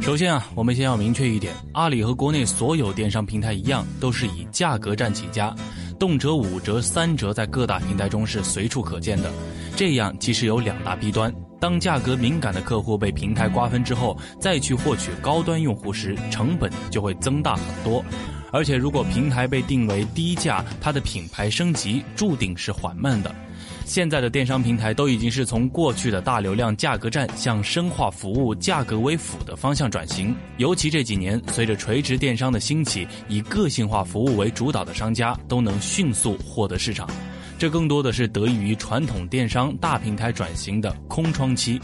首先啊，我们先要明确一点，阿里和国内所有电商平台一样，都是以价格战起家，动辄五折、三折，在各大平台中是随处可见的。这样其实有两大弊端：当价格敏感的客户被平台瓜分之后，再去获取高端用户时，成本就会增大很多。而且，如果平台被定为低价，它的品牌升级注定是缓慢的。现在的电商平台都已经是从过去的大流量价格战向深化服务、价格为辅的方向转型。尤其这几年，随着垂直电商的兴起，以个性化服务为主导的商家都能迅速获得市场。这更多的是得益于传统电商大平台转型的空窗期。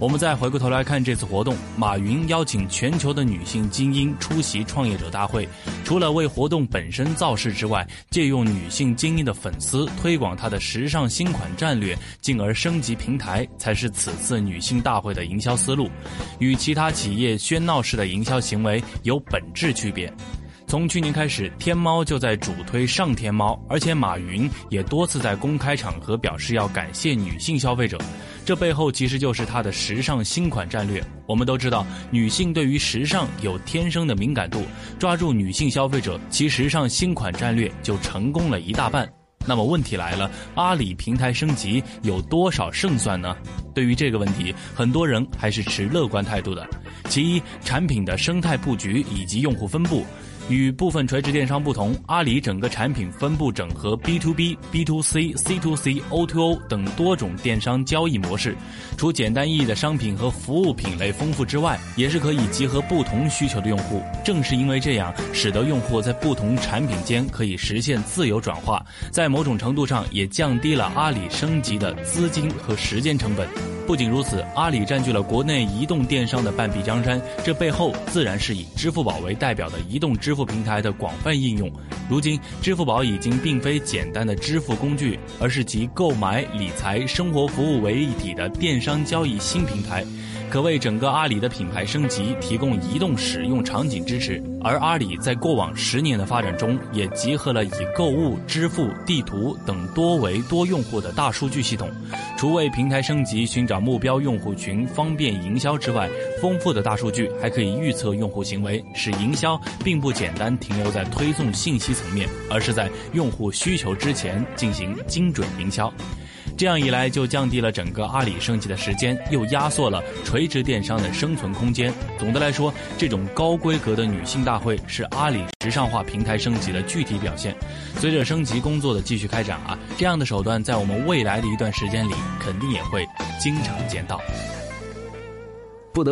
我们再回过头来看这次活动，马云邀请全球的女性精英出席创业者大会，除了为活动本身造势之外，借用女性精英的粉丝推广她的时尚新款战略，进而升级平台，才是此次女性大会的营销思路，与其他企业喧闹式的营销行为有本质区别。从去年开始，天猫就在主推上天猫，而且马云也多次在公开场合表示要感谢女性消费者。这背后其实就是他的时尚新款战略。我们都知道，女性对于时尚有天生的敏感度，抓住女性消费者，其时尚新款战略就成功了一大半。那么问题来了，阿里平台升级有多少胜算呢？对于这个问题，很多人还是持乐观态度的。其一，产品的生态布局以及用户分布。与部分垂直电商不同，阿里整个产品分布整合 B to B、B to C、C to C、O to O 等多种电商交易模式。除简单意义的商品和服务品类丰富之外，也是可以集合不同需求的用户。正是因为这样，使得用户在不同产品间可以实现自由转化，在某种程度上也降低了阿里升级的资金和时间成本。不仅如此，阿里占据了国内移动电商的半壁江山，这背后自然是以支付宝为代表的移动支付平台的广泛应用。如今，支付宝已经并非简单的支付工具，而是集购买、理财、生活服务为一体的电商交易新平台。可为整个阿里的品牌升级提供移动使用场景支持，而阿里在过往十年的发展中，也集合了以购物、支付、地图等多维多用户的大数据系统。除为平台升级寻找目标用户群、方便营销之外，丰富的大数据还可以预测用户行为，使营销并不简单停留在推送信息层面，而是在用户需求之前进行精准营销。这样一来，就降低了整个阿里升级的时间，又压缩了垂直电商的生存空间。总的来说，这种高规格的女性大会是阿里时尚化平台升级的具体表现。随着升级工作的继续开展啊，这样的手段在我们未来的一段时间里，肯定也会经常见到。